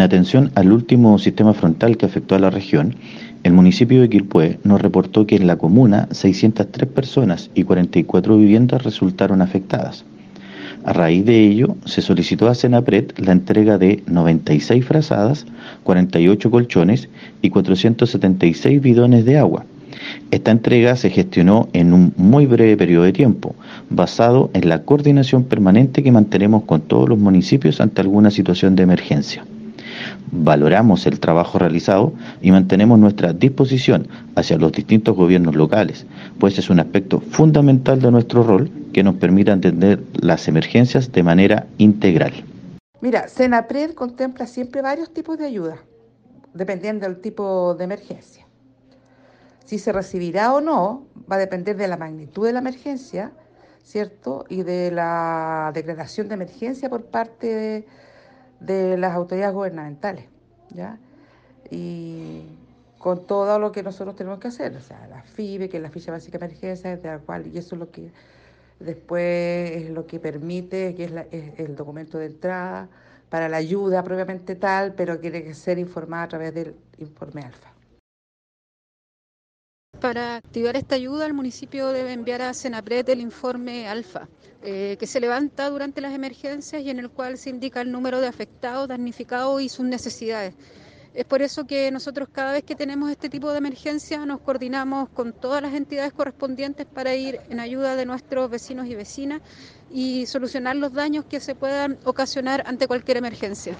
En atención al último sistema frontal que afectó a la región, el municipio de Quilpué nos reportó que en la comuna 603 personas y 44 viviendas resultaron afectadas. A raíz de ello, se solicitó a Senapred la entrega de 96 frazadas, 48 colchones y 476 bidones de agua. Esta entrega se gestionó en un muy breve periodo de tiempo, basado en la coordinación permanente que mantenemos con todos los municipios ante alguna situación de emergencia valoramos el trabajo realizado y mantenemos nuestra disposición hacia los distintos gobiernos locales, pues es un aspecto fundamental de nuestro rol que nos permita entender las emergencias de manera integral. Mira, Senapred contempla siempre varios tipos de ayuda, dependiendo del tipo de emergencia. Si se recibirá o no va a depender de la magnitud de la emergencia, ¿cierto? Y de la declaración de emergencia por parte de de las autoridades gubernamentales, ¿ya? Y con todo lo que nosotros tenemos que hacer, o sea, la FIBE, que es la ficha básica de emergencia, de la cual, y eso es lo que después es lo que permite, que es, el documento de entrada para la ayuda propiamente tal, pero tiene que ser informada a través del informe alfa. Para activar esta ayuda, el municipio debe enviar a Senapred el informe alfa, eh, que se levanta durante las emergencias y en el cual se indica el número de afectados, damnificados y sus necesidades. Es por eso que nosotros cada vez que tenemos este tipo de emergencia nos coordinamos con todas las entidades correspondientes para ir en ayuda de nuestros vecinos y vecinas y solucionar los daños que se puedan ocasionar ante cualquier emergencia.